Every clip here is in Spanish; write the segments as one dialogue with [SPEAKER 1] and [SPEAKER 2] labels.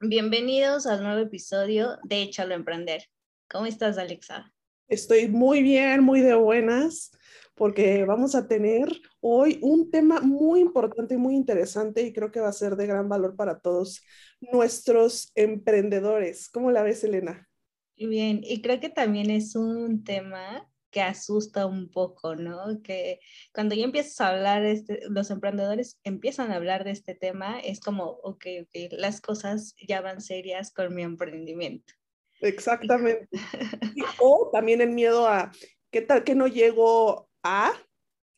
[SPEAKER 1] Bienvenidos al nuevo episodio de Échalo a Emprender. ¿Cómo estás, Alexa?
[SPEAKER 2] Estoy muy bien, muy de buenas, porque vamos a tener hoy un tema muy importante y muy interesante y creo que va a ser de gran valor para todos nuestros emprendedores. ¿Cómo la ves, Elena?
[SPEAKER 1] Bien, y creo que también es un tema que asusta un poco, ¿no? Que cuando ya empiezas a hablar, este, los emprendedores empiezan a hablar de este tema, es como, ok, ok, las cosas ya van serias con mi emprendimiento.
[SPEAKER 2] Exactamente. o también el miedo a, ¿qué tal que no llego a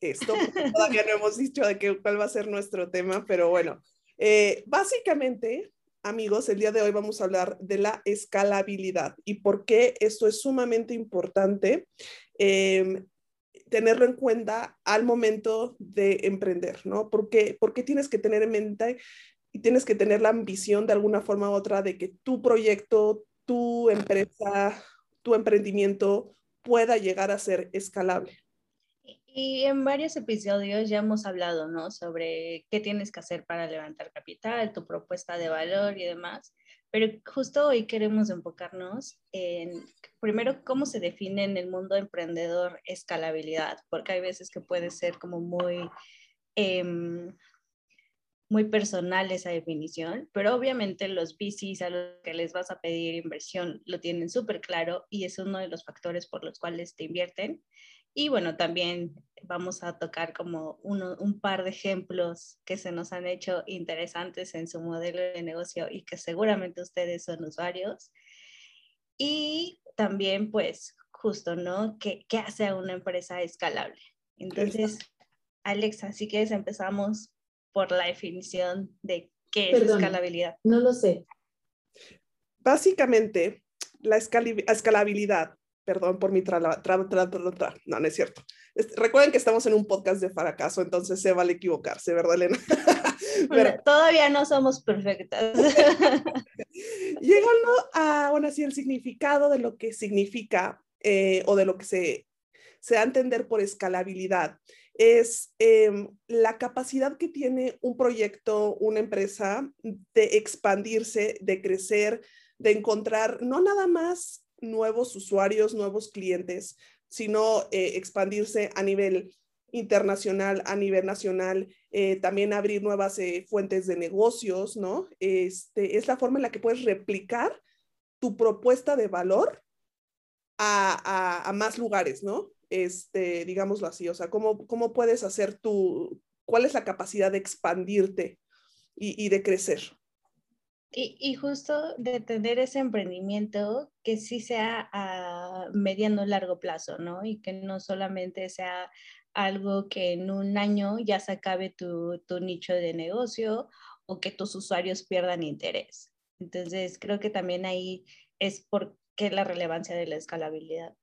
[SPEAKER 2] esto? Todavía no hemos dicho de qué, cuál va a ser nuestro tema, pero bueno, eh, básicamente amigos, el día de hoy vamos a hablar de la escalabilidad y por qué esto es sumamente importante em, tenerlo en cuenta al momento de emprender, ¿no? Porque, porque tienes que tener en mente y tienes que tener la ambición de alguna forma u otra de que tu proyecto, tu empresa, tu emprendimiento pueda llegar a ser escalable.
[SPEAKER 1] Y en varios episodios ya hemos hablado, ¿no? Sobre qué tienes que hacer para levantar capital, tu propuesta de valor y demás. Pero justo hoy queremos enfocarnos en, primero, cómo se define en el mundo emprendedor escalabilidad, porque hay veces que puede ser como muy, em, muy personal esa definición, pero obviamente los VCs a los que les vas a pedir inversión lo tienen súper claro y es uno de los factores por los cuales te invierten. Y bueno, también vamos a tocar como un par de ejemplos que se nos han hecho interesantes en su modelo de negocio y que seguramente ustedes son usuarios. Y también, pues, justo, ¿no? ¿Qué, qué hace a una empresa escalable? Entonces, Alexa, si quieres empezamos por la definición de qué es escalabilidad.
[SPEAKER 3] No lo sé.
[SPEAKER 2] Básicamente, la escalabilidad Perdón por mi tra, tra, tra, tra, No, no es cierto. recuerden que estamos en un podcast de fracaso, entonces se vale equivocarse, ¿verdad, Elena?
[SPEAKER 1] Pero, todavía no somos perfectas.
[SPEAKER 2] Llegando a, bueno, así el significado de lo que significa eh, o de lo que se, se da a entender por escalabilidad es em, la capacidad que tiene un proyecto, una empresa de expandirse, de crecer, de encontrar no nada más nuevos usuarios, nuevos clientes, sino eh, expandirse a nivel internacional, a nivel nacional, eh, también abrir nuevas eh, fuentes de negocios, ¿no? Este, es la forma en la que puedes replicar tu propuesta de valor a, más lugares, ¿no? Este, digámoslo así, o sea, ¿cómo, cómo puedes hacer tu, cuál es la capacidad de expandirte y de crecer?
[SPEAKER 1] Y, justo de tener ese emprendimiento que sí sea a mediano largo plazo, ¿no? Y que no solamente sea algo que en un año ya se acabe tu, tu nicho de negocio o que tus usuarios pierdan interés. Entonces, creo que también ahí es por qué la relevancia de la escalabilidad.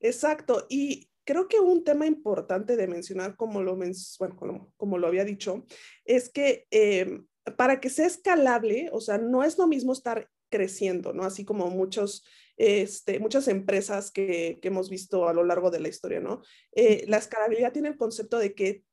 [SPEAKER 2] Exacto. Y creo que un tema importante de mencionar, como lo, bueno, como, lo había dicho, es que em, para que sea escalable, o sea, no es lo mismo estar creciendo, ¿no? Así como muchos, este, muchas empresas que, hemos visto a lo largo de la historia, ¿no? Eh, la escalabilidad tiene el concepto de que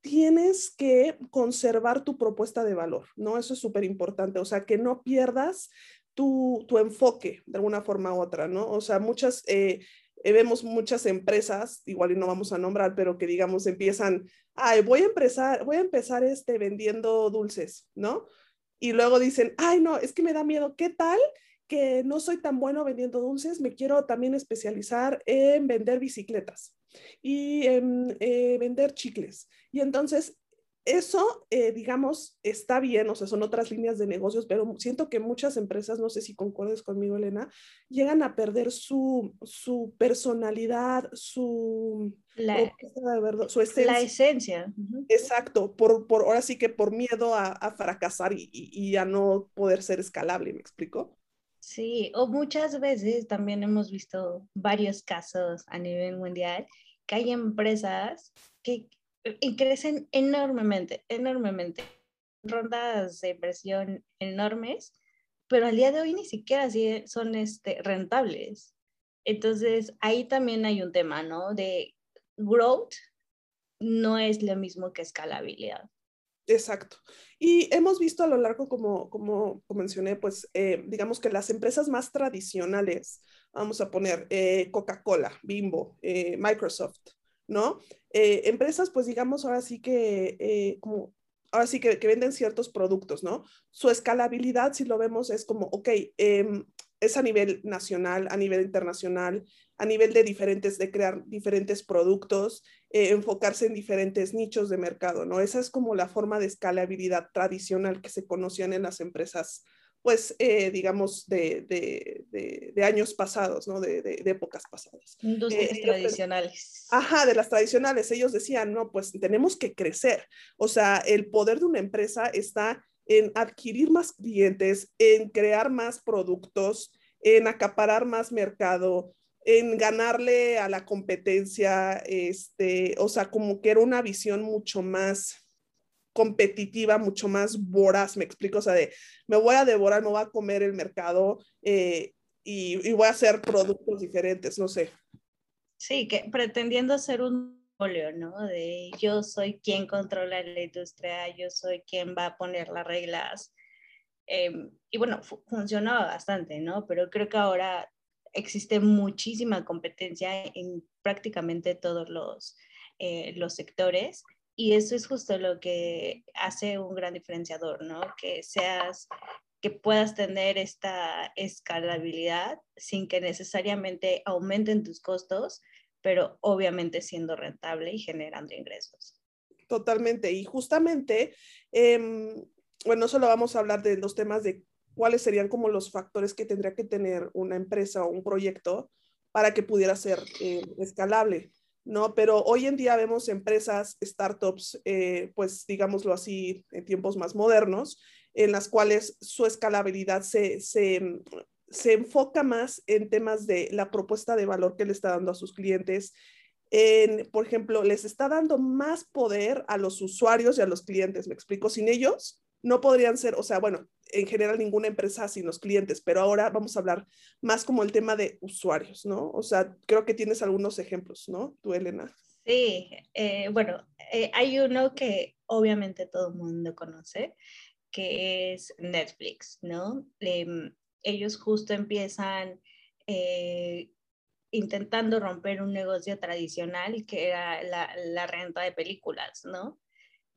[SPEAKER 2] tienes que conservar tu propuesta de valor, ¿no? Eso es súper importante, o sea, que no pierdas tu, enfoque de alguna forma u otra, ¿no? O sea, muchas, eh, eh, vemos muchas empresas, igual y no vamos a nombrar, pero que digamos empiezan, ay, voy a empezar, voy a empezar este vendiendo dulces, ¿no? Y luego dicen, ay, no, es que me da miedo, ¿qué tal? que no soy tan bueno vendiendo dulces, me quiero también especializar en vender bicicletas y en eh, vender chicles. Y entonces eso, eh, digamos, está bien, o sea, son otras líneas de negocios, pero siento que muchas empresas, no sé si concuerdes conmigo, Elena, llegan a perder su, su personalidad, su,
[SPEAKER 1] la, su esencia. La esencia.
[SPEAKER 2] Exacto, por, por, ahora sí que por miedo a, a fracasar y, y, a no poder ser escalable, ¿me explico?
[SPEAKER 1] Sí, o muchas veces también hemos visto varios casos a nivel mundial que hay empresas que eh, crecen enormemente, enormemente, rondas de inversión enormes, pero al día de hoy ni siquiera son este, rentables. Entonces, ahí también hay un tema, ¿no? De growth no es lo mismo que escalabilidad.
[SPEAKER 2] Exacto. Y hemos visto a lo largo, como, como, mencioné, pues eh, digamos que las empresas más tradicionales, vamos a poner eh, Coca-Cola, Bimbo, eh, Microsoft, ¿no? empresas, pues digamos, ahora sí que, como, ahora sí que, que, venden ciertos productos, ¿no? Su escalabilidad, si lo vemos, es como, ok, em, es a nivel nacional, a nivel internacional, a nivel de diferentes, de crear diferentes productos, eh, enfocarse en diferentes nichos de mercado, ¿no? Esa es como la forma de escalabilidad tradicional que se conocían en las empresas, pues, eh, digamos, de, de, de, años pasados, ¿no? De, épocas pasadas.
[SPEAKER 1] Industrias eh, tradicionales.
[SPEAKER 2] Ajá, de las tradicionales. Ellos decían, no, pues tenemos que crecer. O sea, el poder de una empresa está en adquirir más clientes, en crear más productos, en acaparar más mercado, en ganarle a la competencia, este, o sea, como que era una visión mucho más competitiva, mucho más voraz, me explico, o sea, de me voy a devorar, me voy a comer el mercado eh, y, voy a hacer productos diferentes, no sé.
[SPEAKER 1] Sí, que pretendiendo ser un ¿no? De yo soy quien controla la industria, yo soy quien va a poner las reglas. Em, y bueno, funcionaba bastante, ¿no? Pero creo que ahora existe muchísima competencia en prácticamente todos los, eh, los sectores y eso es justo lo que hace un gran diferenciador, ¿no? Que seas que puedas tener esta escalabilidad sin que necesariamente aumenten tus costos, pero obviamente siendo rentable y generando ingresos.
[SPEAKER 2] Totalmente. Y justamente, em, bueno, solo vamos a hablar de los temas de cuáles serían como los factores que tendría que tener una empresa o un proyecto para que pudiera ser eh, escalable, ¿no? Pero hoy en día vemos empresas, startups, eh, pues digámoslo así, en tiempos más modernos, en las cuales su escalabilidad se, se, se enfoca más en temas de la propuesta de valor que le está dando a sus clientes. En, por ejemplo, les está dando más poder a los usuarios y a los clientes. ¿Me explico? Sin ellos no podrían ser, o sea, bueno, en general ninguna empresa sin los clientes, pero ahora vamos a hablar más como el tema de usuarios, ¿no? O sea, creo que tienes algunos ejemplos, ¿no? Tú, Elena.
[SPEAKER 1] Sí, eh, bueno, eh, hay uno que obviamente todo el mundo conoce, que es Netflix, ¿no? Em, ellos justo empiezan eh, intentando romper un negocio tradicional que era la, renta de películas, ¿no?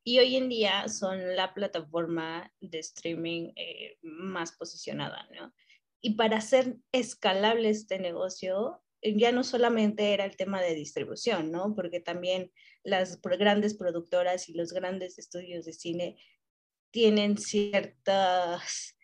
[SPEAKER 1] Y hoy en día son la plataforma de streaming eh, más posicionada, ¿no? Y para hacer escalable este negocio, ya no solamente era el tema de distribución, ¿no? Porque también las grandes productoras y los grandes estudios de cine tienen ciertas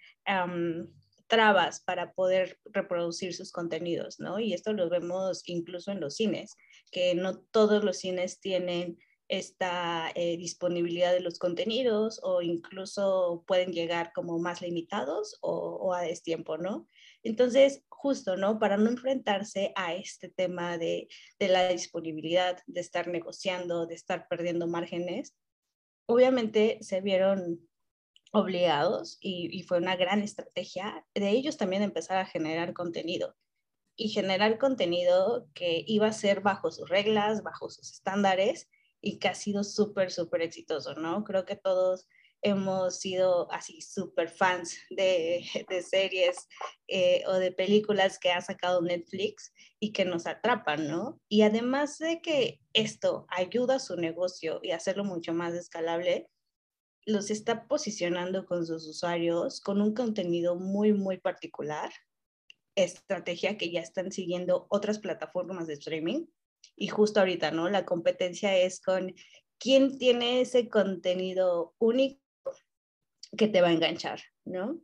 [SPEAKER 1] trabas para poder reproducir sus contenidos, ¿no? Y esto lo vemos incluso en los cines, que no todos los cines tienen esta eh, disponibilidad de los contenidos o incluso pueden llegar como más limitados o, a destiempo, ¿no? Entonces, justo, ¿no? Para no enfrentarse a este tema de, de la disponibilidad, de estar negociando, de estar perdiendo márgenes, obviamente se vieron obligados y, fue una gran estrategia de ellos también empezar a generar contenido y generar contenido que iba a ser bajo sus reglas, bajo sus estándares y que ha sido súper, súper exitoso, ¿no? Creo que todos hemos sido así súper fans de, de series eh, o de películas que ha sacado Netflix y que nos atrapan, ¿no? Y además de que esto ayuda a su negocio y hacerlo mucho más escalable, los está posicionando con sus usuarios con un contenido muy, muy particular, estrategia que ya están siguiendo otras plataformas de streaming. Y justo ahorita, ¿no? La competencia es con quién tiene ese contenido único que te va a enganchar, ¿no?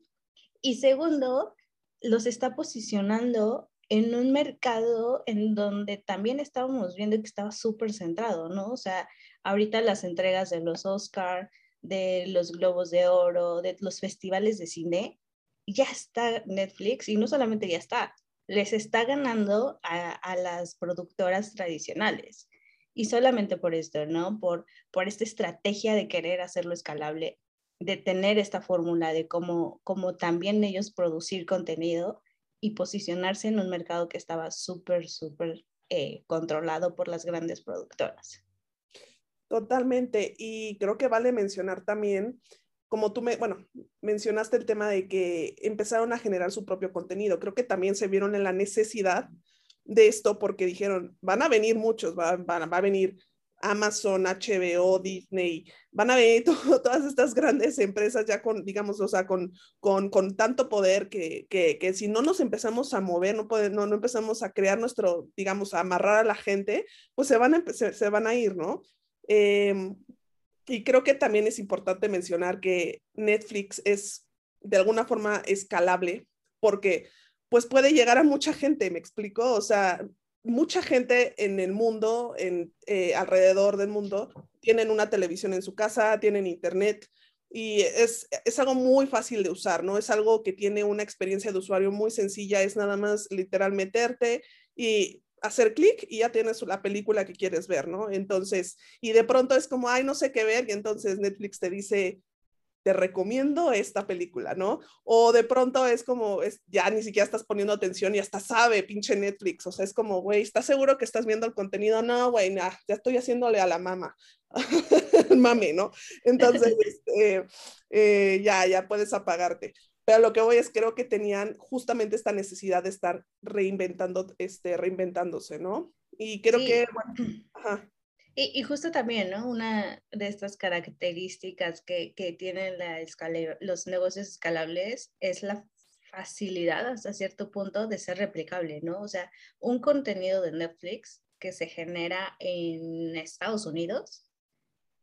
[SPEAKER 1] Y segundo, los está posicionando en un mercado en donde también estábamos viendo que estaba súper centrado, ¿no? O sea, ahorita las entregas de los Oscar, de los Globos de Oro, de los festivales de cine, ya está Netflix y no solamente ya está, les está ganando a, a las productoras tradicionales. Y solamente por esto, ¿no? Por, por esta estrategia de querer hacerlo escalable, de tener esta fórmula de cómo, cómo también ellos producir contenido y posicionarse en un mercado que estaba súper, súper eh, controlado por las grandes productoras.
[SPEAKER 2] Totalmente. Y creo que vale mencionar también, como tú me, bueno, mencionaste el tema de que empezaron a generar su propio contenido. Creo que también se vieron en la necesidad de esto porque dijeron, van a venir muchos, va, va a venir Amazon, HBO, Disney, van a ver todas estas grandes empresas ya con, digamos, o sea, con, con, con tanto poder que, que, que, si no nos empezamos a mover, no, puede, no, no, empezamos a crear nuestro, digamos, a amarrar a la gente, pues se van se van a ir, ¿no? Eh, y creo que también es importante mencionar que Netflix es de alguna forma escalable porque pues puede llegar a mucha gente, me explico, o sea, mucha gente en el mundo, en, eh, alrededor del mundo, tienen una televisión en su casa, tienen internet y es, es, algo muy fácil de usar, ¿no? Es algo que tiene una experiencia de usuario muy sencilla, es nada más literal meterte y hacer clic y ya tienes la película que quieres ver, ¿no? Entonces, y de pronto es como, ay, no sé qué ver, y entonces Netflix te dice, te recomiendo esta película, ¿no? O de pronto es como, es, ya ni siquiera estás poniendo atención y hasta sabe, pinche Netflix, o sea, es como, güey, ¿estás seguro que estás viendo el contenido? No, güey, nah, ya estoy haciéndole a la mama, mami, ¿no? Entonces, este, eh, ya, ya puedes apagarte. Pero lo que voy es, creo que tenían justamente esta necesidad de estar reinventando, este, reinventándose, ¿no? Y creo sí. que, bueno, ajá.
[SPEAKER 1] Y, y, justo también, ¿no? Una de estas características que, que tienen la los negocios escalables es la facilidad hasta cierto punto de ser replicable, ¿no? O sea, un contenido de Netflix que se genera en Estados Unidos,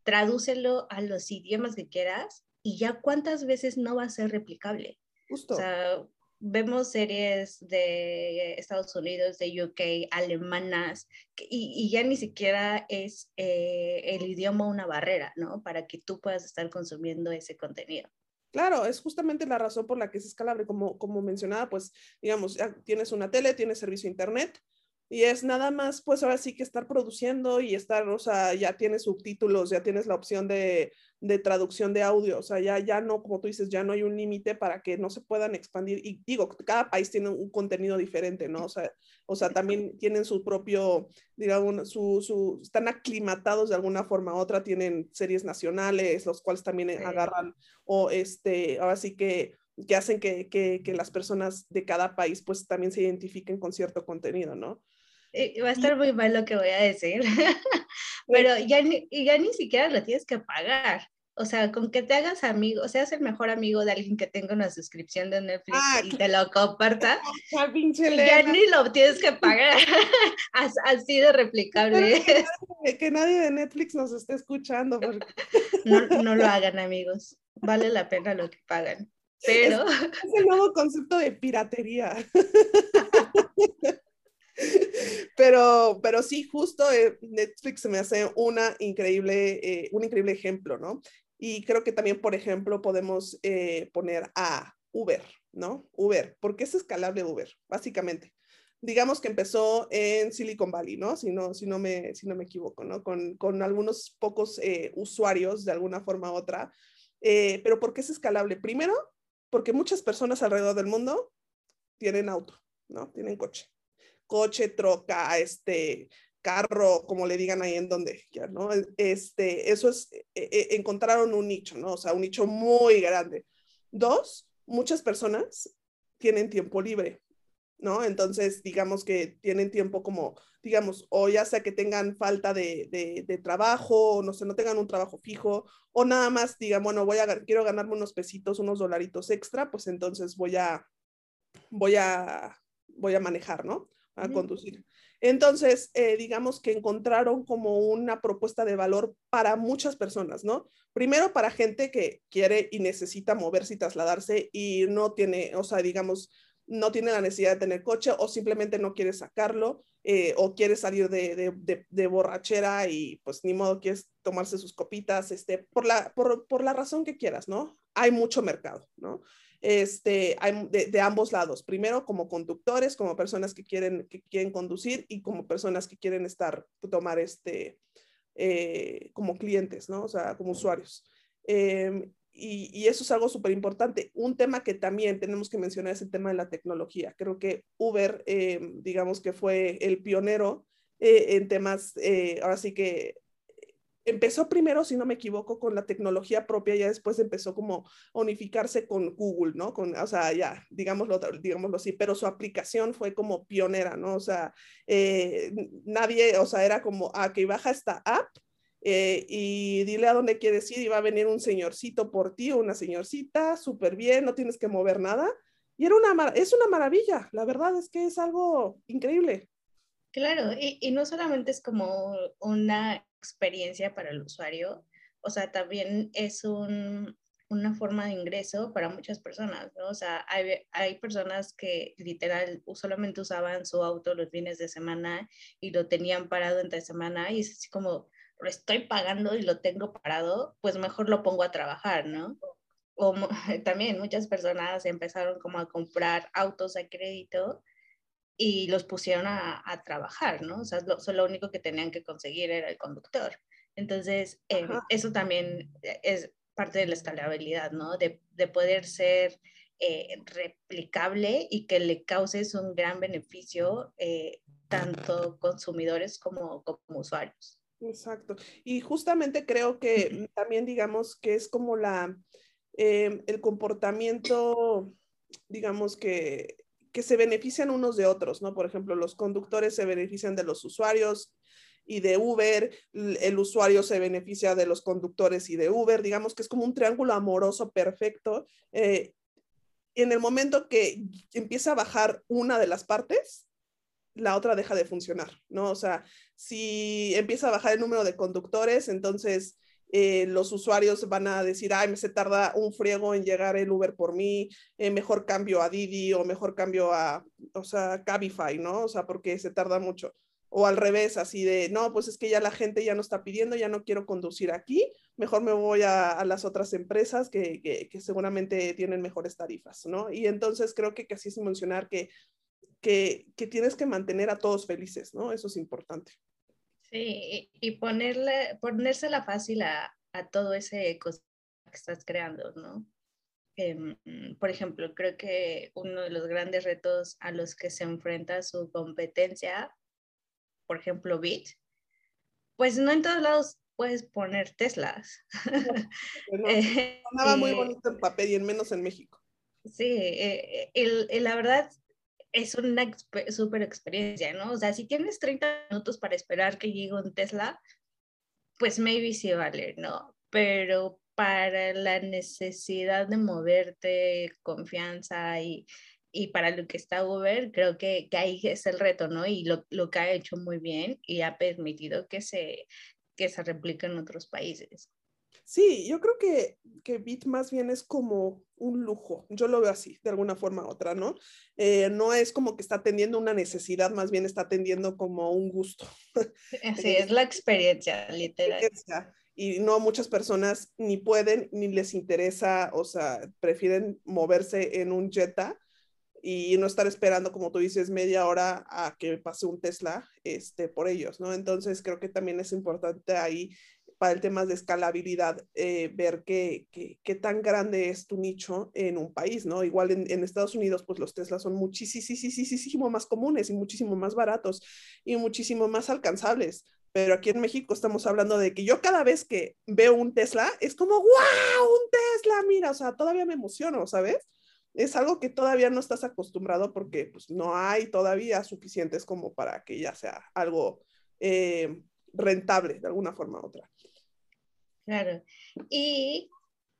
[SPEAKER 1] tradúcelo a los idiomas que quieras y ya cuántas veces no va a ser replicable.
[SPEAKER 2] Justo.
[SPEAKER 1] O sea, vemos series de Estados Unidos, de UK, alemanas, y, y ya ni siquiera es eh, el idioma una barrera, ¿no? Para que tú puedas estar consumiendo ese contenido.
[SPEAKER 2] Claro, es justamente la razón por la que es escalable, como, como mencionaba, pues, digamos, ya tienes una tele, tienes servicio a internet, y es nada más, pues ahora sí que estar produciendo y estar, o sea, ya tienes subtítulos, ya tienes la opción de, de traducción de audio, o sea, ya, ya no, como tú dices, ya no hay un límite para que no se puedan expandir. Y digo, cada país tiene un contenido diferente, ¿no? O sea, o sea también tienen su propio, digamos, su, su, están aclimatados de alguna forma u otra, tienen series nacionales, los cuales también sí. agarran, o este, ahora sí que que hacen que, que, que, las personas de cada país pues también se identifiquen con cierto contenido, ¿no?
[SPEAKER 1] Va a estar muy mal lo que voy a decir, pero ya ni, ya ni siquiera lo tienes que pagar. O sea, con que te hagas amigo, seas el mejor amigo de alguien que tenga una suscripción de Netflix ah, y te lo comparta,
[SPEAKER 2] ah,
[SPEAKER 1] ya ni lo tienes que pagar. Así de replicable.
[SPEAKER 2] Que nadie, que nadie, de Netflix nos esté escuchando. Porque...
[SPEAKER 1] No, no lo hagan, amigos. Vale la pena lo que pagan. Pero...
[SPEAKER 2] Es, es el nuevo concepto de piratería. pero, pero sí, justo eh, Netflix se me hace una increíble, eh, un increíble ejemplo, ¿no? Y creo que también, por ejemplo, podemos eh, poner a Uber, ¿no? Uber, ¿por qué es escalable Uber? Básicamente. Digamos que empezó en Silicon Valley, ¿no? Si no, si no, me, si no me equivoco, ¿no? Con, con algunos pocos eh, usuarios de alguna forma u otra. Eh, pero ¿por qué es escalable? Primero, porque muchas personas alrededor del mundo tienen auto, ¿no? Tienen coche coche, troca, este, carro, como le digan ahí en donde, ¿no? Este, eso es, eh, encontraron un nicho, ¿no? O sea, un nicho muy grande. Dos, muchas personas tienen tiempo libre, ¿no? Entonces, digamos que tienen tiempo como, digamos, o ya sea que tengan falta de, de, de trabajo, o no sé, no tengan un trabajo fijo, o nada más digan, bueno, voy a, quiero ganarme unos pesitos, unos dolaritos extra, pues entonces voy a, voy a, voy a manejar, ¿no? A conducir. Entonces, eh, digamos que encontraron como una propuesta de valor para muchas personas, ¿no? Primero para gente que quiere y necesita moverse y trasladarse y no tiene, o sea, digamos, no tiene la necesidad de tener coche o simplemente no quiere sacarlo eh, o quiere salir de, de, de, de, borrachera y pues ni modo quieres tomarse sus copitas, este, por la, por, por la razón que quieras, ¿no? Hay mucho mercado, ¿no? Este, de, ambos lados. Primero como conductores, como personas que quieren, que quieren conducir y como personas que quieren estar, tomar este, eh, como clientes, ¿no? O sea, como usuarios. Em, y, eso es algo súper importante. Un tema que también tenemos que mencionar es el tema de la tecnología. Creo que Uber, em, digamos que fue el pionero eh, en temas, eh, ahora sí que empezó primero, si no me equivoco, con la tecnología propia, ya después empezó como a unificarse con Google, ¿no? Con, o sea, ya, digámoslo, digámoslo así, pero su aplicación fue como pionera, ¿no? O sea, eh, nadie, o sea, era como, ah, que baja esta app eh, y dile a dónde quieres ir y va a venir un señorcito por ti o una señorcita, súper bien, no tienes que mover nada. Y era una, es una maravilla, la verdad es que es algo increíble.
[SPEAKER 1] Claro, y, y no solamente es como una experiencia para el usuario, o sea, también es un, una forma de ingreso para muchas personas, ¿no? O sea, hay, hay, personas que literal solamente usaban su auto los fines de semana y lo tenían parado entre semana y es así como, lo estoy pagando y lo tengo parado, pues mejor lo pongo a trabajar, ¿no? O también muchas personas empezaron como a comprar autos a crédito y los pusieron a, a trabajar, ¿no? O sea, lo, lo, único que tenían que conseguir era el conductor. Entonces, eh, eso también es parte de la escalabilidad, ¿no? De, de poder ser eh, replicable y que le causes un gran beneficio eh, tanto consumidores como, como usuarios.
[SPEAKER 2] Exacto. Y justamente creo que también digamos que es como la, el comportamiento, digamos que que se benefician unos de otros, ¿no? Por ejemplo, los conductores se benefician de los usuarios y de Uber, el usuario se beneficia de los conductores y de Uber, digamos que es como un triángulo amoroso perfecto. Eh, en el momento que empieza a bajar una de las partes, la otra deja de funcionar, ¿no? O sea, si empieza a bajar el número de conductores, entonces eh, los usuarios van a decir, ay, me se tarda un friego en llegar el Uber por mí, eh, mejor cambio a Didi o mejor cambio a, o sea, Cabify, ¿no? O sea, porque se tarda mucho. O al revés, así de, no, pues es que ya la gente ya no está pidiendo, ya no quiero conducir aquí, mejor me voy a, las otras empresas que, que, seguramente tienen mejores tarifas, ¿no? Y entonces creo que casi es mencionar que, que, que tienes que mantener a todos felices, ¿no? Eso es importante.
[SPEAKER 1] Sí, y ponerle, ponérsela fácil a, a todo ese ecosistema que estás creando, ¿no? Em, por ejemplo, creo que uno de los grandes retos a los que se enfrenta su competencia, por ejemplo, Bit, pues no en todos lados puedes poner Teslas.
[SPEAKER 2] sonaba muy bonito en papel y en menos en México.
[SPEAKER 1] Sí, eh, eh la verdad es una súper experiencia, ¿no? O sea, si tienes 30 minutos para esperar que llegue un Tesla, pues maybe sí vale, ¿no? Pero para la necesidad de moverte, confianza y, y para lo que está Uber, creo que, que, ahí es el reto, ¿no? Y lo, lo, que ha hecho muy bien y ha permitido que se, que se replique en otros países.
[SPEAKER 2] Sí, yo creo que, que Bit más bien es como un lujo, yo lo veo así, de alguna forma u otra, ¿no? Eh, no es como que está atendiendo una necesidad, más bien está atendiendo como un gusto.
[SPEAKER 1] Sí, es la experiencia, literal.
[SPEAKER 2] Y no muchas personas ni pueden ni les interesa, o sea, prefieren moverse en un Jetta y no estar esperando, como tú dices, media hora a que pase un Tesla este, por ellos, ¿no? Entonces creo que también es importante ahí para el tema de escalabilidad, eh, ver qué, qué, tan grande es tu nicho en un país, ¿no? Igual en, Estados Unidos, pues los Teslas son muchísimo más comunes y muchísimo más baratos y muchísimo más alcanzables. Pero aquí en México estamos hablando de que yo cada vez que veo un Tesla es como, wow, un Tesla, mira, o sea, todavía me emociono, ¿sabes? Es algo que todavía no estás acostumbrado porque pues, no hay todavía suficientes como para que ya sea algo eh, rentable de alguna forma u otra.
[SPEAKER 1] Claro. ¿Y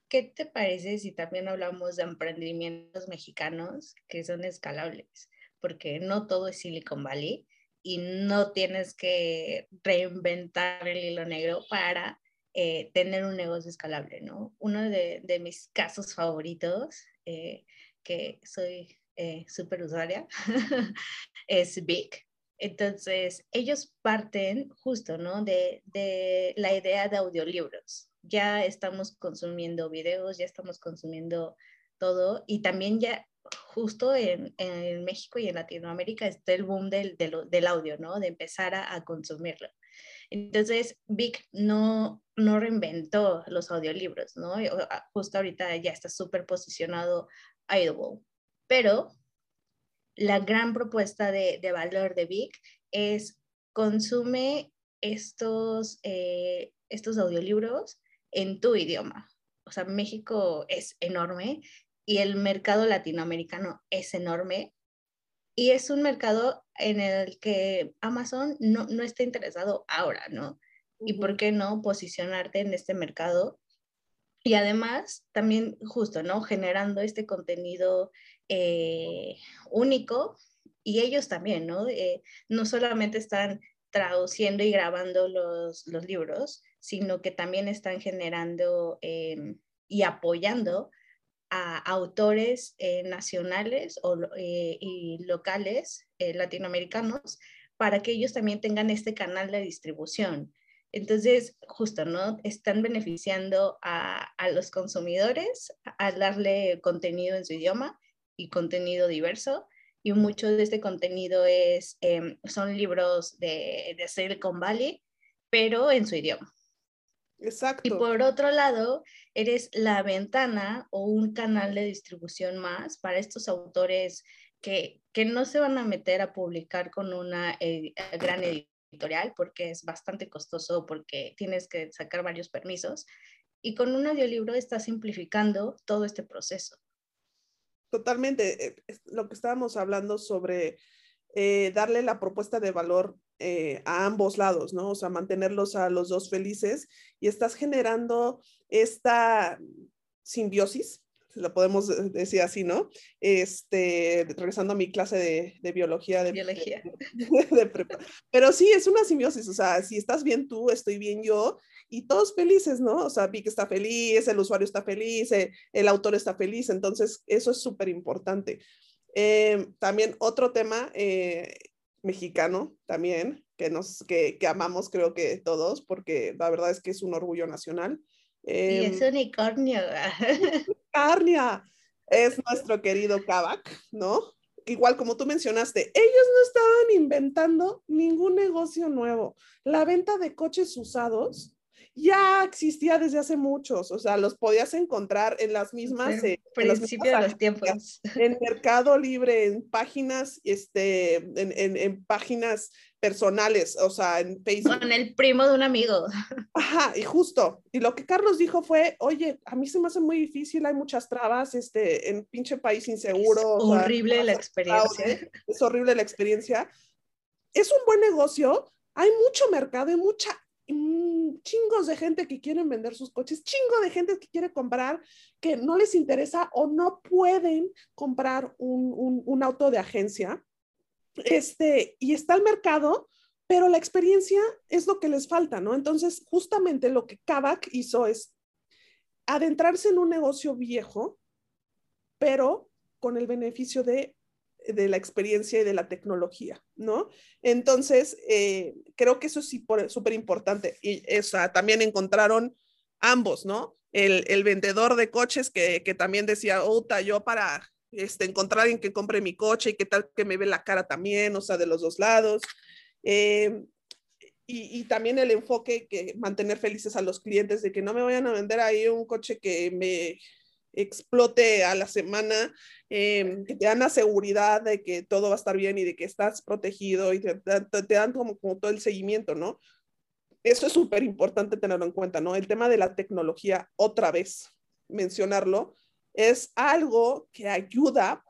[SPEAKER 1] qué te parece si también hablamos de emprendimientos mexicanos que son escalables? Porque no todo es Silicon Valley y no tienes que reinventar el hilo negro para eh, tener un negocio escalable, ¿no? Uno de, mis casos favoritos, eh, que soy eh, súper usuaria, es Big. Entonces, ellos parten justo, ¿no? De, de, la idea de audiolibros. Ya estamos consumiendo videos, ya estamos consumiendo todo, y también ya justo en, en México y en Latinoamérica está el boom del, del, audio, ¿no? De empezar a, a, consumirlo. Entonces, Vic no, no reinventó los audiolibros, ¿no? Justo ahorita ya está súper posicionado Audible, pero la gran propuesta de, de valor de Vic es consume estos, eh, estos audiolibros en tu idioma. O sea, México es enorme y el mercado latinoamericano es enorme y es un mercado en el que Amazon no, no está interesado ahora, ¿no? ¿Y por qué no posicionarte en este mercado? Y además, también justo, ¿no? Generando este contenido eh, único y ellos también, ¿no? Eh, no solamente están traduciendo y grabando los, libros, sino que también están generando em, y apoyando a autores eh, nacionales o, y locales latinoamericanos para que ellos también tengan este canal de distribución. Entonces, justo, ¿no? Están beneficiando a, a los consumidores al darle contenido en su idioma y contenido diverso. Y mucho de este contenido es, em, son libros de, de Silicon Valley, pero en su idioma.
[SPEAKER 2] Exacto.
[SPEAKER 1] Y por otro lado, eres la ventana o un canal de distribución más para estos autores que, que no se van a meter a publicar con una eh, gran editorial porque es bastante costoso, porque tienes que sacar varios permisos. Y con un audiolibro está simplificando todo este proceso.
[SPEAKER 2] Totalmente. Eh, lo que estábamos hablando sobre eh, darle la propuesta de valor eh, a ambos lados, ¿no? O sea, mantenerlos a los dos felices y estás generando esta simbiosis, si lo podemos decir así, ¿no? Este, regresando a mi clase de, de biología. De,
[SPEAKER 1] biología.
[SPEAKER 2] De, Pero sí, es una simbiosis, o sea, si estás bien tú, estoy bien yo, y todos felices, ¿no? O sea, Vic está feliz, el usuario está feliz, eh, el autor está feliz, entonces eso es súper importante. Eh, también otro tema eh, mexicano también, que, nos, que, que, amamos creo que todos, porque la verdad es que es un orgullo nacional.
[SPEAKER 1] Eh, y es unicornio.
[SPEAKER 2] Carnia es nuestro querido Kavak, ¿no? Igual como tú mencionaste, ellos no estaban inventando ningún negocio nuevo. La venta de coches usados ya existía desde hace muchos, o sea, los podías encontrar en las mismas...
[SPEAKER 1] Eh, principio de los tiempos.
[SPEAKER 2] En Mercado Libre, en páginas, este, en, en, en, páginas personales, o sea, en Facebook.
[SPEAKER 1] Con el primo de un amigo.
[SPEAKER 2] Ajá, y justo. Y lo que Carlos dijo fue, oye, a mí se me hace muy difícil, hay muchas trabas, este, en pinche país inseguro.
[SPEAKER 1] Es horrible sea, la experiencia.
[SPEAKER 2] Es horrible la experiencia. Es un buen negocio, hay mucho mercado, hay mucha chingos de gente que quieren vender sus coches, chingo de gente que quiere comprar, que no les interesa o no pueden comprar un, un, auto de agencia. Este, y está el mercado, pero la experiencia es lo que les falta, ¿no? Entonces, justamente lo que Kavak hizo es adentrarse en un negocio viejo, pero con el beneficio de de la experiencia y de la tecnología, ¿no? Entonces, eh, creo que eso es súper importante. Y esa, también encontraron ambos, ¿no? El, el vendedor de coches que, que también decía, Uta, yo para este, encontrar alguien que compre mi coche y qué tal que me ve la cara también, o sea, de los dos lados. Eh, y, y, también el enfoque que mantener felices a los clientes de que no me vayan a vender ahí un coche que me explote a la semana, eh, que te dan la seguridad de que todo va a estar bien y de que estás protegido y te, te, dan como, todo el seguimiento, ¿no? Eso es súper importante tenerlo en cuenta, ¿no? El tema de la tecnología, otra vez mencionarlo, es algo que ayuda.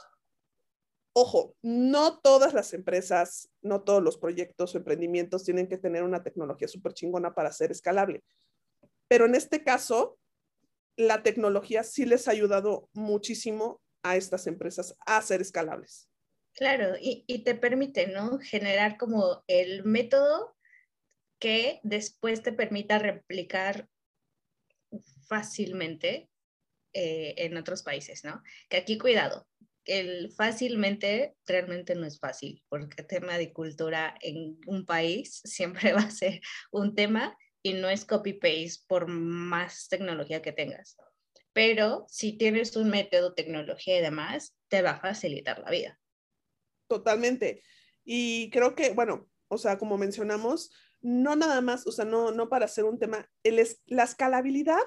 [SPEAKER 2] Ojo, no todas las empresas, no todos los proyectos o emprendimientos tienen que tener una tecnología súper chingona para ser escalable. Pero en este caso, la tecnología sí les ha ayudado muchísimo a estas empresas a ser escalables.
[SPEAKER 1] Claro, y, te permite, ¿no? Generar como el método que después te permita replicar fácilmente eh, en otros países, ¿no? Que aquí cuidado, el fácilmente realmente no es fácil, porque tema de cultura en un país siempre va a ser un tema y no es copy-paste por más tecnología que tengas. pero si tienes un método, tecnología y demás, te va a facilitar la vida.
[SPEAKER 2] Totalmente. Y creo que, bueno, o sea, como mencionamos, no nada más, o sea, no, no para hacer un tema, el es, la escalabilidad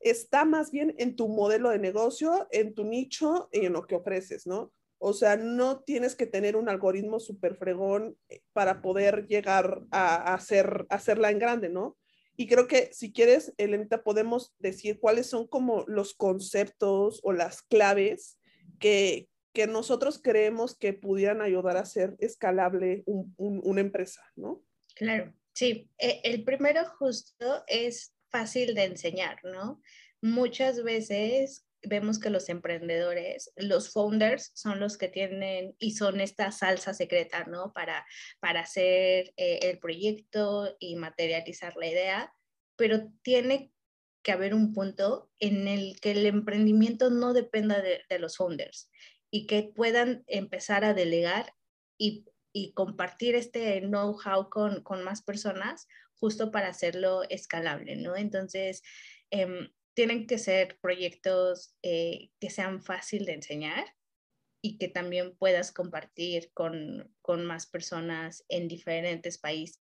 [SPEAKER 2] está más bien en tu modelo de negocio, en tu nicho y en lo que ofreces, ¿no? O sea, no tienes que tener un algoritmo súper fregón eh, para poder llegar a, hacer, hacerla en grande, ¿no? Y creo que si quieres, Elenita, podemos decir cuáles son como los conceptos o las claves que, que nosotros creemos que pudieran ayudar a hacer escalable una empresa, ¿no?
[SPEAKER 1] Claro, sí. E, el primero justo es fácil de enseñar, ¿no? Muchas veces vemos que los emprendedores, los founders son los que tienen y son esta salsa secreta, ¿no? Para, para hacer eh, el proyecto y materializar la idea, pero tiene que haber un punto en el que el emprendimiento no dependa de, los founders y que puedan empezar a delegar y, compartir este know-how con, con, más personas justo para hacerlo escalable, ¿no? Entonces, em, tienen que ser proyectos eh, que sean fácil de enseñar y que también puedas compartir con, más personas en diferentes países,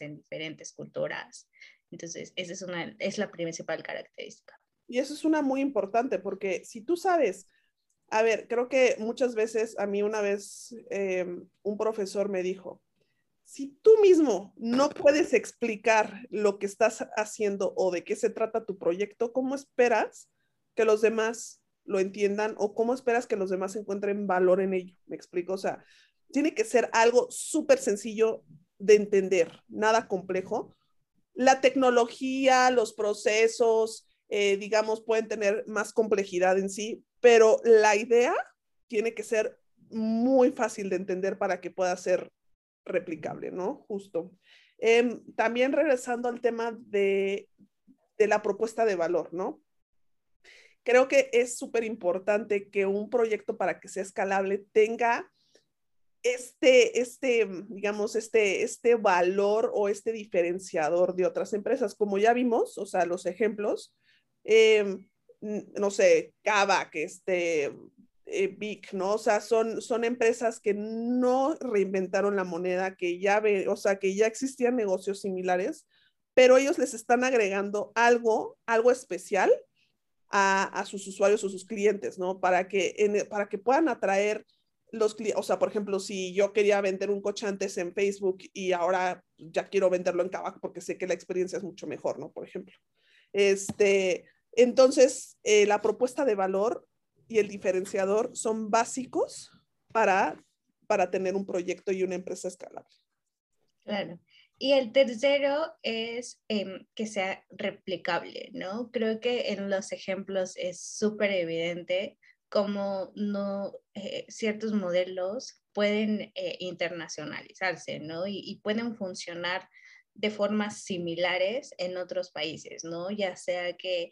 [SPEAKER 1] en diferentes culturas. Entonces, esa es, una, es la principal característica.
[SPEAKER 2] Y eso es una muy importante porque si tú sabes, a ver, creo que muchas veces a mí una vez em, un profesor me dijo, si tú mismo no puedes explicar lo que estás haciendo o de qué se trata tu proyecto, ¿cómo esperas que los demás lo entiendan o cómo esperas que los demás encuentren valor en ello? Me explico, o sea, tiene que ser algo súper sencillo de entender, nada complejo. La tecnología, los procesos, eh, digamos, pueden tener más complejidad en sí, pero la idea tiene que ser muy fácil de entender para que pueda ser replicable, ¿no? Justo. Em, también regresando al tema de, la propuesta de valor, ¿no? Creo que es súper importante que un proyecto para que sea escalable tenga este, este, digamos, este, este valor o este diferenciador de otras empresas. Como ya vimos, o sea, los ejemplos, em, no sé, Cava, que este, eh, big, ¿no? O sea, son, son empresas que no reinventaron la moneda, que ya ve, o sea, que ya existían negocios similares, pero ellos les están agregando algo, algo especial a, a sus usuarios o sus clientes, ¿no? Para que, para que puedan atraer los clientes, o sea, por ejemplo, si yo quería vender un coche antes en Facebook y ahora ya quiero venderlo en Kavak porque sé que la experiencia es mucho mejor, ¿no? Por ejemplo. Este, entonces, eh, la propuesta de valor y el diferenciador son básicos para, para tener un proyecto y una empresa escalable.
[SPEAKER 1] Claro. Y el tercero es em, que sea replicable, ¿no? Creo que en los ejemplos es súper evidente cómo no, eh, ciertos modelos pueden eh, internacionalizarse, ¿no? Y, pueden funcionar de formas similares en otros países, ¿no? Ya sea que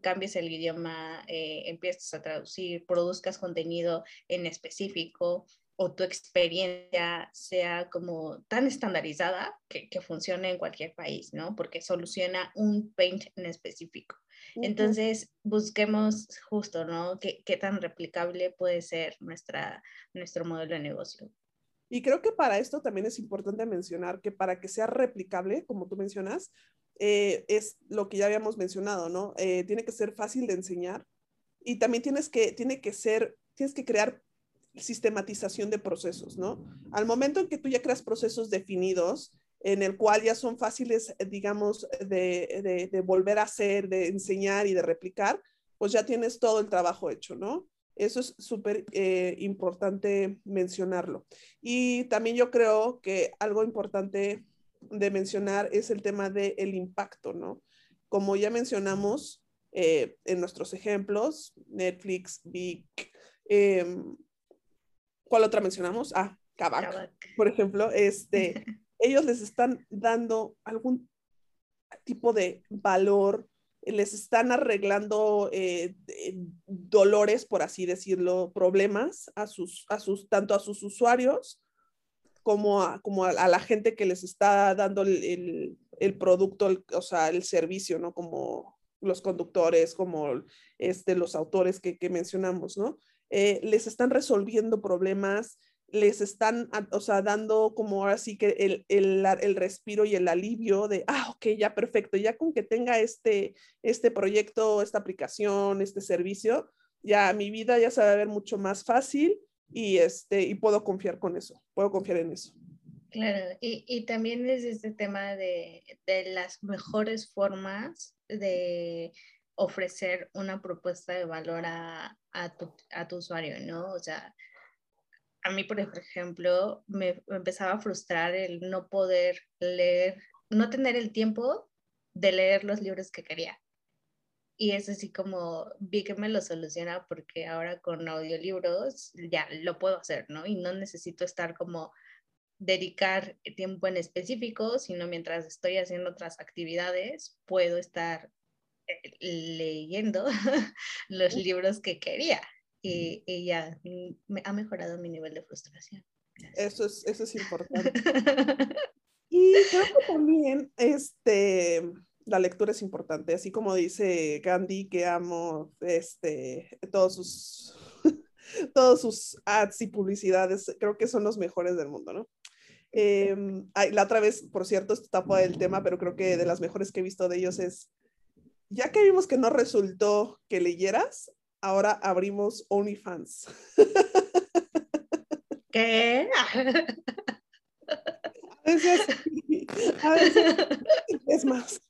[SPEAKER 1] cambies el idioma, eh, empiezas a traducir, produzcas contenido en específico o tu experiencia sea como tan estandarizada que, que funcione en cualquier país, ¿no? Porque soluciona un paint en específico. Entonces, busquemos justo, ¿no? ¿Qué, ¿Qué, tan replicable puede ser nuestra, nuestro modelo de negocio?
[SPEAKER 2] Y creo que para esto también es importante mencionar que para que sea replicable, como tú mencionas, eh, es lo que ya habíamos mencionado, ¿no? Eh, tiene que ser fácil de enseñar y también tienes que, tiene que ser, tienes que crear sistematización de procesos, ¿no? Al momento en que tú ya creas procesos definidos, en el cual ya son fáciles, digamos, de, de, volver a hacer, de enseñar y de replicar, pues ya tienes todo el trabajo hecho, ¿no? Eso es súper eh, importante mencionarlo. Y también yo creo que algo importante de mencionar es el tema del el impacto, ¿no? Como ya mencionamos eh, en nuestros ejemplos, Netflix, Big, em, ¿cuál otra mencionamos? Ah, Kavak, por ejemplo, este, ellos les están dando algún tipo de valor, les están arreglando eh, dolores, por así decirlo, problemas a sus, a sus, tanto a sus usuarios como a, como a, la gente que les está dando el, el, producto, o sea, el servicio, ¿no? Como, los conductores, como este, los autores que, que mencionamos, ¿no? Eh, les están resolviendo problemas, les están, o sea, dando como ahora sí que el, el, el, respiro y el alivio de, ah, ok, ya perfecto, ya con que tenga este, este proyecto, esta aplicación, este servicio, ya mi vida ya se va a ver mucho más fácil y, este, y puedo confiar con eso, puedo confiar en eso.
[SPEAKER 1] Claro, y, y también es este tema de, de, las mejores formas de ofrecer una propuesta de valor a, a, tu, a tu usuario, ¿no? O sea, a mí, por ejemplo, me, me empezaba a frustrar el no poder leer, no tener el tiempo de leer los libros que quería. Y es así como vi que me lo soluciona porque ahora con audiolibros ya lo puedo hacer, ¿no? Y no necesito estar como dedicar tiempo en específico, sino mientras estoy haciendo otras actividades, puedo estar eh, leyendo los libros que quería y, y, ya me ha mejorado mi nivel de frustración.
[SPEAKER 2] Eso es, eso es importante. y creo que también este, la lectura es importante, así como dice Gandhi que amo este, todos sus todos sus ads y publicidades, creo que son los mejores del mundo, ¿no? Eh, la otra vez, por cierto, esto tapa el tema, pero creo que de las mejores que he visto de ellos es, ya que vimos que no resultó que leyeras, ahora abrimos OnlyFans.
[SPEAKER 1] ¿Qué?
[SPEAKER 2] A veces, a veces es más.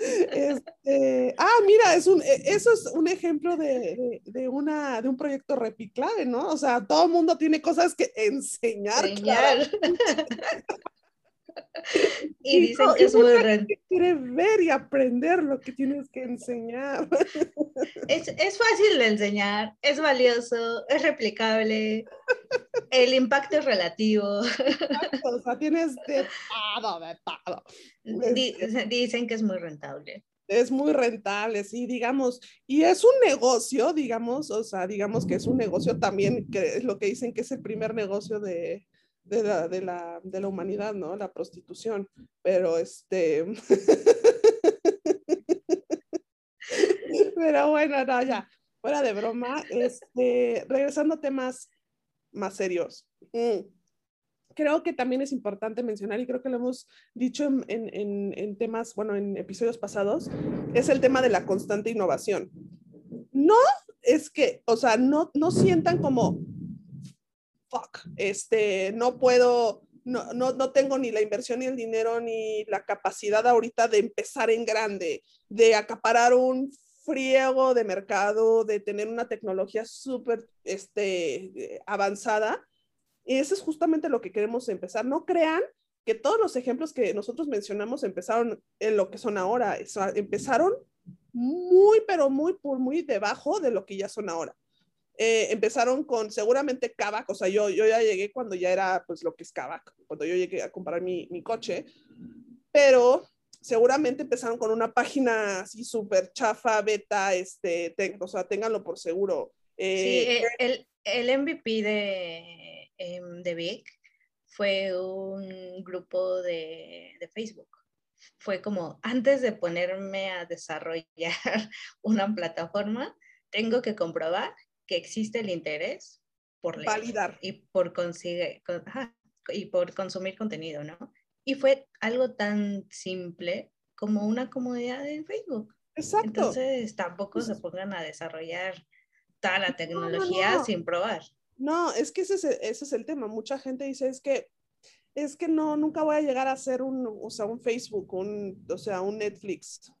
[SPEAKER 2] Este, ah, mira, es un, e, eso es un ejemplo de, de, una, de un proyecto repiclave, ¿no? O sea, todo el mundo tiene cosas que enseñar. enseñar.
[SPEAKER 1] Y, dicen que es muy rentable.
[SPEAKER 2] Quiere ver y aprender lo que tienes que enseñar.
[SPEAKER 1] Es, es, fácil de enseñar, es valioso, es replicable, el impacto es relativo.
[SPEAKER 2] o sea, tienes de todo, de todo.
[SPEAKER 1] Dicen que es muy rentable.
[SPEAKER 2] Es muy rentable, sí, digamos, y es un negocio, digamos, o sea, digamos que es un negocio también, que es lo que dicen que es el primer negocio de, de la, de la, de la humanidad, ¿no? La prostitución. Pero este... Pero bueno, no, ya, fuera de broma, este, regresando a temas más serios. Mm, creo que también es importante mencionar, y creo que lo hemos dicho en, en, en, temas, bueno, en episodios pasados, es el tema de la constante innovación. No es que, o sea, no, no sientan como, fuck, este, no puedo, no, no, no, tengo ni la inversión, ni el dinero, ni la capacidad ahorita de empezar en grande, de acaparar un friego de mercado, de tener una tecnología súper este, avanzada. Y eso es justamente lo que queremos empezar. No crean que todos los ejemplos que nosotros mencionamos empezaron en lo que son ahora. Empezaron muy, pero muy, por muy debajo de lo que ya son ahora. Eh, empezaron con seguramente Kavak, o sea, yo, yo ya llegué cuando ya era pues lo que es Kavak, cuando yo llegué a comprar mi, mi coche, pero seguramente empezaron con una página así súper chafa, beta, este, o sea, ténganlo por seguro.
[SPEAKER 1] Eh, sí, el, el, MVP de, em, de Vic fue un grupo de, de Facebook fue como, antes de ponerme a desarrollar una plataforma, tengo que comprobar que existe el interés por
[SPEAKER 2] leer validar
[SPEAKER 1] y por conseguir y por consumir contenido, ¿no? Y fue algo tan simple como una comodidad en Facebook.
[SPEAKER 2] Exacto.
[SPEAKER 1] Entonces tampoco se pongan a desarrollar toda la tecnología sin probar.
[SPEAKER 2] No, es que ese es, ese es el tema. Mucha gente dice es que es que no, nunca voy a llegar a ser un, o sea, un Facebook, un, o sea, un Netflix,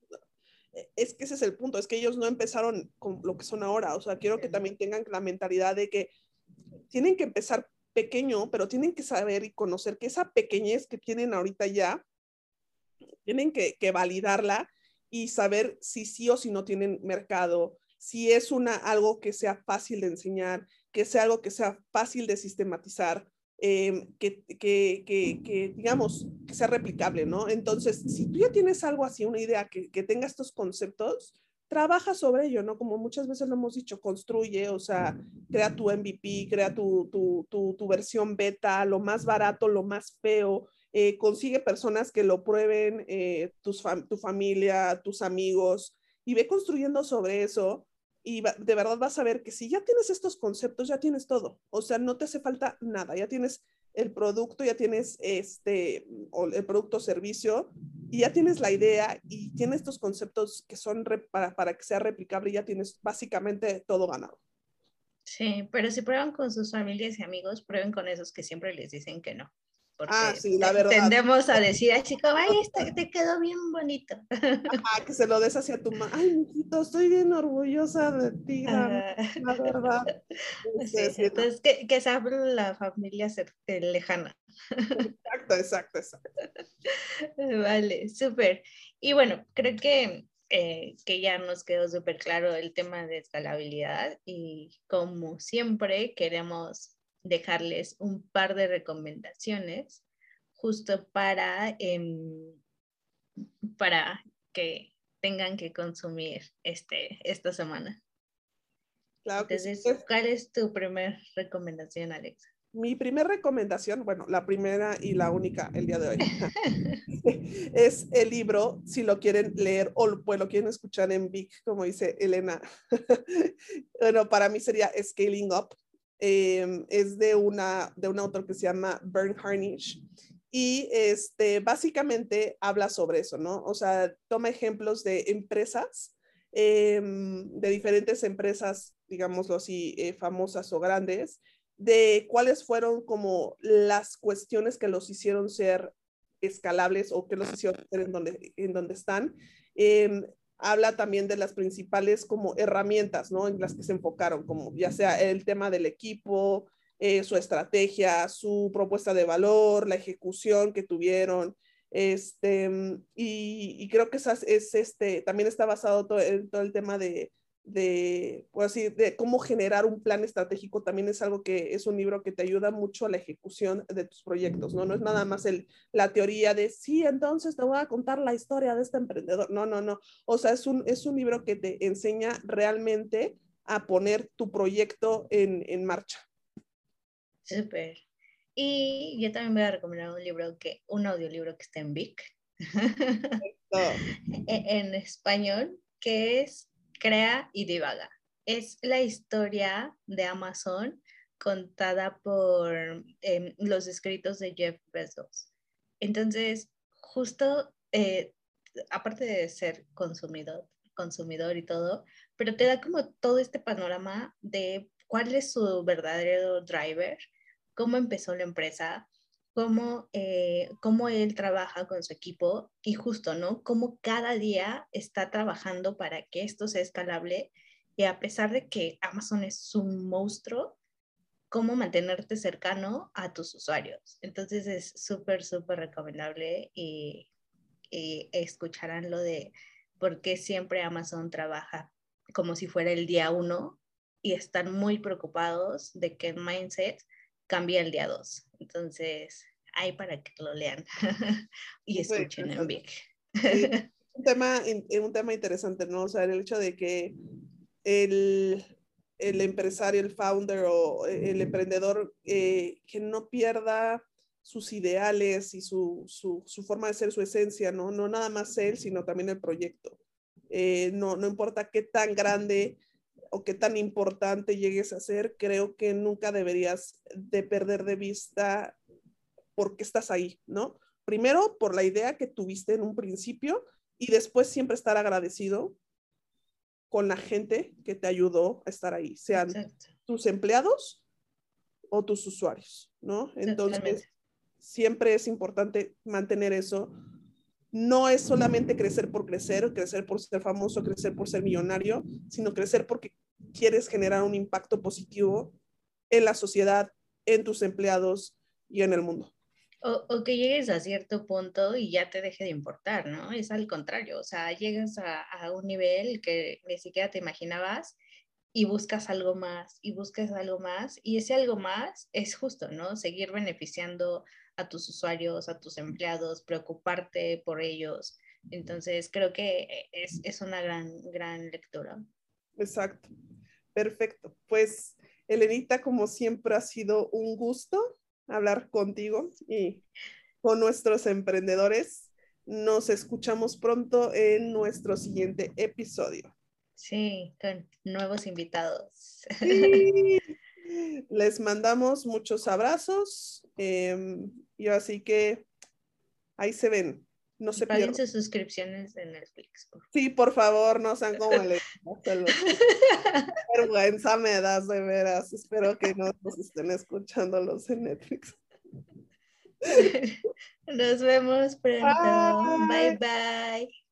[SPEAKER 2] es que ese es el punto, es que ellos no empezaron con lo que son ahora, o sea, quiero que también tengan la mentalidad de que tienen que empezar pequeño, pero tienen que saber y conocer que esa pequeñez que tienen ahorita ya, tienen que, que validarla y saber si sí o si no tienen mercado, si es una, algo que sea fácil de enseñar, que sea algo que sea fácil de sistematizar, Em, que, que, que, digamos, que sea replicable, ¿no? Entonces, si tú ya tienes algo así, una idea que, tenga estos conceptos, trabaja sobre ello, ¿no? Como muchas veces lo hemos dicho, construye, o sea, crea tu MVP, crea tu, tu, tu, tu versión beta, lo más barato, lo más feo, eh, consigue personas que lo prueben, eh, tus tu familia, tus amigos, y ve construyendo sobre eso y de verdad vas a ver que si ya tienes estos conceptos, ya tienes todo. O sea, no te hace falta nada, ya tienes el producto, ya tienes este, el producto o servicio, y ya tienes la idea y tienes estos conceptos que son para, para que sea replicable, y ya tienes básicamente todo ganado.
[SPEAKER 1] Sí, pero si prueban con sus familias y amigos, prueben con esos que siempre les dicen que no
[SPEAKER 2] ah, sí, la verdad.
[SPEAKER 1] Tendemos a decir, ay, chico, ay, este te quedó bien bonito.
[SPEAKER 2] Ah, que se lo des hacia tu mamá. Ay, mijito, estoy bien orgullosa de ti, la, verdad.
[SPEAKER 1] Sí, sí, entonces, que, que se abra la familia eh, lejana.
[SPEAKER 2] Exacto, exacto, exacto.
[SPEAKER 1] Vale, súper. Y bueno, creo que, eh, que ya nos quedó súper claro el tema de escalabilidad y como siempre queremos dejarles un par de recomendaciones justo para, em, para que tengan que consumir este, esta semana.
[SPEAKER 2] Claro
[SPEAKER 1] Entonces, ¿cuál es tu primera recomendación, Alexa?
[SPEAKER 2] Mi primera recomendación, bueno, la primera y la única el día de hoy, es el libro, si lo quieren leer o pues lo quieren escuchar en Vic, como dice Elena. bueno, para mí sería Scaling Up Em, es de, una, de un autor que se llama Bern Harnish. Y este, básicamente habla sobre eso, ¿no? O sea, toma ejemplos de empresas, em, de diferentes empresas, digámoslo así, eh, famosas o grandes, de cuáles fueron como las cuestiones que los hicieron ser escalables o que los hicieron ser en donde, en donde están. Eh, habla también de las principales como herramientas, ¿no? En las que se enfocaron, como ya sea el tema del equipo, eh, su estrategia, su propuesta de valor, la ejecución que tuvieron, este, y, creo que esas, es este, también está basado todo, todo el tema de, de, pues así, de cómo generar un plan estratégico también es algo que es un libro que te ayuda mucho a la ejecución de tus proyectos, ¿no? No es nada más el, la teoría de, sí, entonces te voy a contar la historia de este emprendedor. No, no, no. O sea, es un, es un libro que te enseña realmente a poner tu proyecto en, en marcha.
[SPEAKER 1] Súper. Y yo también voy a recomendar un libro que, un audiolibro que está en Vic, en español, que es Crea y divaga. Es la historia de Amazon contada por em, los escritos de Jeff Bezos. Entonces, justo, eh, aparte de ser consumidor, consumidor y todo, pero te da como todo este panorama de cuál es su verdadero driver, cómo empezó la empresa, cómo, eh, cómo él trabaja con su equipo y justo, ¿no? Cómo cada día está trabajando para que esto sea escalable y a pesar de que Amazon es un monstruo, cómo mantenerte cercano a tus usuarios. Entonces es súper, súper recomendable y, y escucharán lo de por qué siempre Amazon trabaja como si fuera el día uno y están muy preocupados de que el mindset cambia el día 2. Entonces, hay para que lo lean y escuchen en Vic.
[SPEAKER 2] un, tema, un tema interesante, ¿no? O sea, el hecho de que el, el empresario, el founder o el emprendedor eh, que no pierda sus ideales y su, su, su, forma de ser, su esencia, ¿no? No nada más él, sino también el proyecto. Eh, no, no importa qué tan grande o qué tan importante llegues a ser, creo que nunca deberías de perder de vista por qué estás ahí, ¿no? Primero, por la idea que tuviste en un principio y después siempre estar agradecido con la gente que te ayudó a estar ahí, sean tus empleados o tus usuarios, ¿no? Entonces, siempre es importante mantener eso. No es solamente crecer por crecer, crecer por ser famoso, crecer por ser millonario, sino crecer porque quieres generar un impacto positivo en la sociedad, en tus empleados y en el mundo.
[SPEAKER 1] O, que llegues a cierto punto y ya te deje de importar, ¿no? Es al contrario, o sea, llegas a, a, un nivel que ni siquiera te imaginabas y buscas algo más y buscas algo más y ese algo más es justo, ¿no? Seguir beneficiando a tus usuarios, a tus empleados, preocuparte por ellos. Entonces, creo que es, es una gran, gran lectura.
[SPEAKER 2] Exacto. Perfecto. Pues, Elenita, como siempre, ha sido un gusto hablar contigo y con nuestros emprendedores. nos escuchamos pronto en nuestro siguiente episodio.
[SPEAKER 1] Sí, con nuevos invitados.
[SPEAKER 2] Les mandamos muchos abrazos. Em, y así que ahí se ven. No se
[SPEAKER 1] Paguen sus suscripciones de Netflix.
[SPEAKER 2] Sí, por favor, no sean como el vergüenza me das de veras. Espero que no nos estén escuchando los en Netflix.
[SPEAKER 1] Nos vemos pronto. bye. bye.